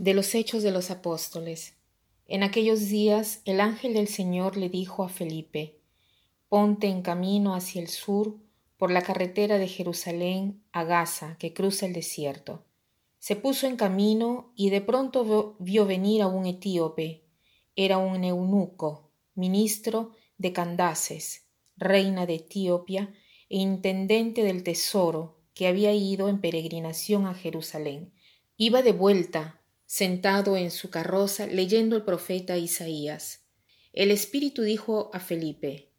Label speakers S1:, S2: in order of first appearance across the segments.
S1: De los Hechos de los Apóstoles. En aquellos días el ángel del Señor le dijo a Felipe, Ponte en camino hacia el sur por la carretera de Jerusalén a Gaza, que cruza el desierto. Se puso en camino y de pronto vio venir a un etíope. Era un eunuco, ministro de Candaces, reina de Etiopía e intendente del tesoro, que había ido en peregrinación a Jerusalén. Iba de vuelta sentado en su carroza leyendo el profeta Isaías. El Espíritu dijo a Felipe,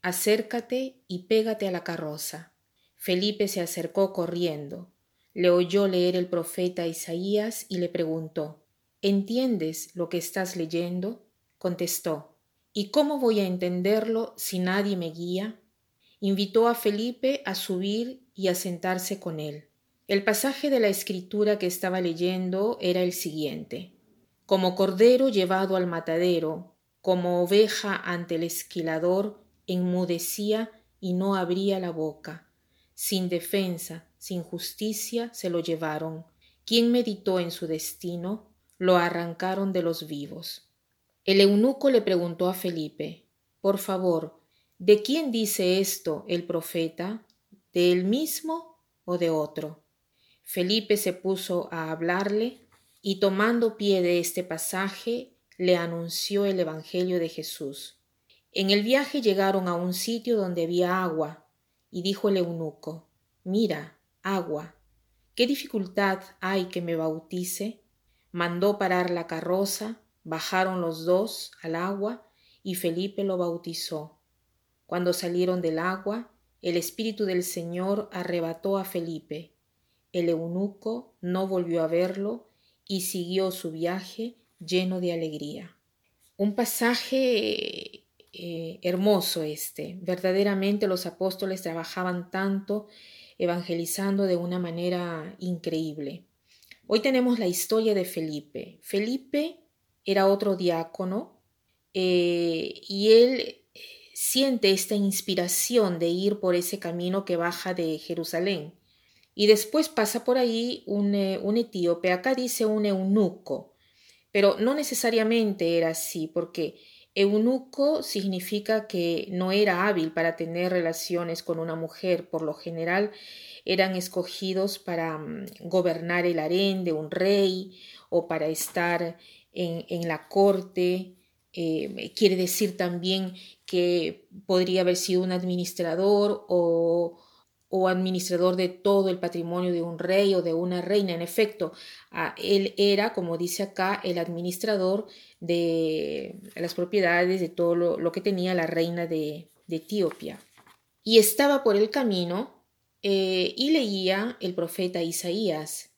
S1: Acércate y pégate a la carroza. Felipe se acercó corriendo, le oyó leer el profeta Isaías y le preguntó, ¿Entiendes lo que estás leyendo? Contestó, ¿Y cómo voy a entenderlo si nadie me guía? Invitó a Felipe a subir y a sentarse con él. El pasaje de la escritura que estaba leyendo era el siguiente. Como cordero llevado al matadero, como oveja ante el esquilador, enmudecía y no abría la boca. Sin defensa, sin justicia, se lo llevaron. Quien meditó en su destino, lo arrancaron de los vivos. El eunuco le preguntó a Felipe, Por favor, ¿de quién dice esto el profeta? ¿De él mismo o de otro? Felipe se puso a hablarle y tomando pie de este pasaje le anunció el Evangelio de Jesús. En el viaje llegaron a un sitio donde había agua, y dijo el eunuco, Mira, agua, ¿qué dificultad hay que me bautice? Mandó parar la carroza, bajaron los dos al agua, y Felipe lo bautizó. Cuando salieron del agua, el Espíritu del Señor arrebató a Felipe, el eunuco no volvió a verlo y siguió su viaje lleno de alegría. Un pasaje eh, hermoso este. Verdaderamente los apóstoles trabajaban tanto evangelizando de una manera increíble. Hoy tenemos la historia de Felipe. Felipe era otro diácono eh, y él siente esta inspiración de ir por ese camino que baja de Jerusalén. Y después pasa por ahí un, eh, un etíope, acá dice un eunuco, pero no necesariamente era así, porque eunuco significa que no era hábil para tener relaciones con una mujer, por lo general eran escogidos para mm, gobernar el harén de un rey o para estar en, en la corte. Eh, quiere decir también que podría haber sido un administrador o, o administrador de todo el patrimonio de un rey o de una reina. En efecto, él era, como dice acá, el administrador de las propiedades de todo lo, que tenía la reina de, Etiopía. Y estaba por el camino eh, y leía el profeta Isaías.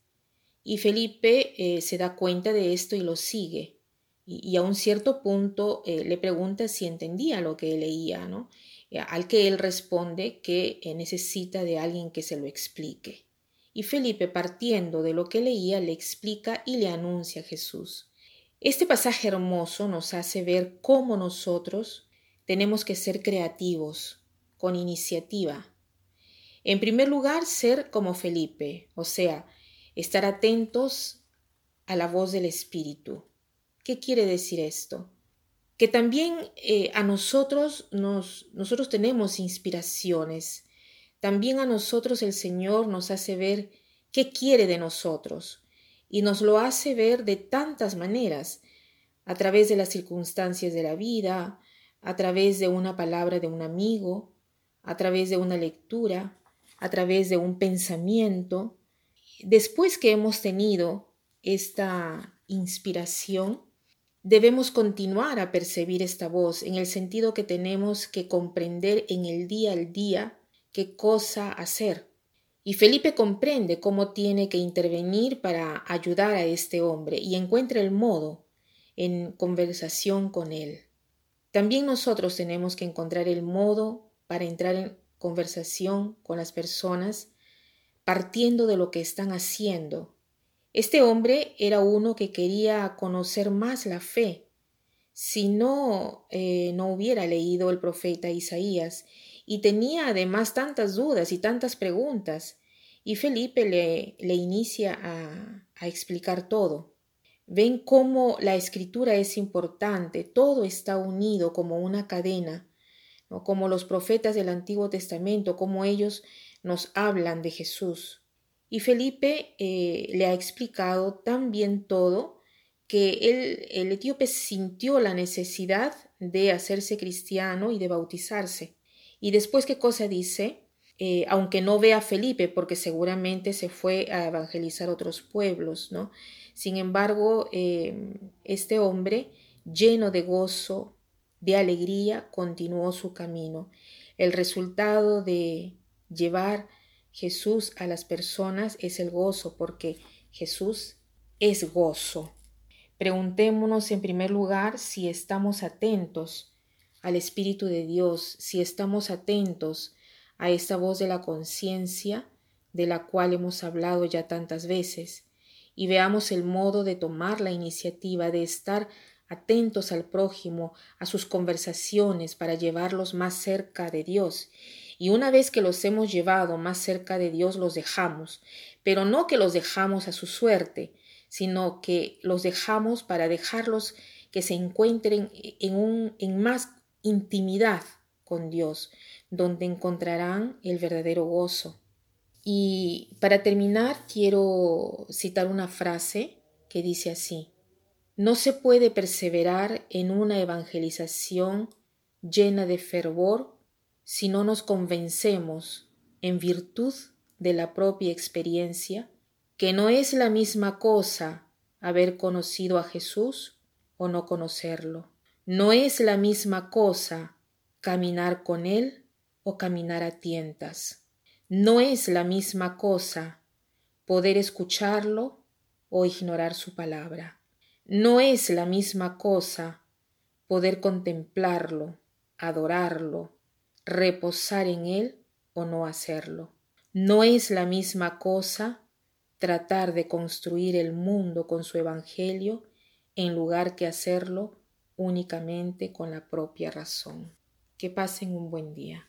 S1: Y Felipe eh, se da cuenta de esto y lo sigue. Y, a un cierto punto eh, le pregunta si entendía lo que leía, ¿no? Eh, al que él responde que eh, necesita de alguien que se lo explique. Y Felipe, partiendo de lo que leía, le explica y le anuncia a Jesús. Este pasaje hermoso nos hace ver cómo nosotros tenemos que ser creativos, con iniciativa. En primer lugar, ser como Felipe, o sea, estar atentos a la voz del Espíritu. ¿Qué quiere decir esto? Que también eh, a nosotros nos, nosotros tenemos inspiraciones. También a nosotros el Señor nos hace ver qué quiere de nosotros y nos lo hace ver de tantas maneras, a través de las circunstancias de la vida, a través de una palabra de un amigo, a través de una lectura, a través de un pensamiento. Después que hemos tenido esta inspiración, Debemos continuar a percibir esta voz en el sentido que tenemos que comprender en el día al día qué cosa hacer. Y Felipe comprende cómo tiene que intervenir para ayudar a este hombre y encuentra el modo en conversación con él. También nosotros tenemos que encontrar el modo para entrar en conversación con las personas partiendo de lo que están haciendo este hombre era uno que quería conocer más la fe. Si no, eh, no hubiera leído el profeta Isaías y tenía además tantas dudas y tantas preguntas, y Felipe le, le inicia a, a explicar todo. Ven cómo la escritura es importante, todo está unido como una cadena, ¿no? como los profetas del Antiguo Testamento, como ellos nos hablan de Jesús. Y Felipe eh, le ha explicado tan bien todo que él, el etíope sintió la necesidad de hacerse cristiano y de bautizarse. Y después, ¿qué cosa dice? Eh, aunque no vea a Felipe, porque seguramente se fue a evangelizar otros pueblos, ¿no? Sin embargo, eh, este hombre, lleno de gozo, de alegría, continuó su camino. El resultado de llevar Jesús a las personas es el gozo, porque Jesús es gozo. Preguntémonos en primer lugar si estamos atentos al Espíritu de Dios, si estamos atentos a esta voz de la conciencia de la cual hemos hablado ya tantas veces, y veamos el modo de tomar la iniciativa de estar atentos al prójimo, a sus conversaciones para llevarlos más cerca de Dios. Y una vez que los hemos llevado más cerca de Dios, los dejamos, pero no que los dejamos a su suerte, sino que los dejamos para dejarlos que se encuentren en, un, en más intimidad con Dios, donde encontrarán el verdadero gozo. Y para terminar, quiero citar una frase que dice así, no se puede perseverar en una evangelización llena de fervor si no nos convencemos, en virtud de la propia experiencia, que no es la misma cosa haber conocido a Jesús o no conocerlo. No es la misma cosa caminar con Él o caminar a tientas. No es la misma cosa poder escucharlo o ignorar su palabra. No es la misma cosa poder contemplarlo, adorarlo, reposar en él o no hacerlo. No es la misma cosa tratar de construir el mundo con su Evangelio en lugar que hacerlo únicamente con la propia razón. Que pasen un buen día.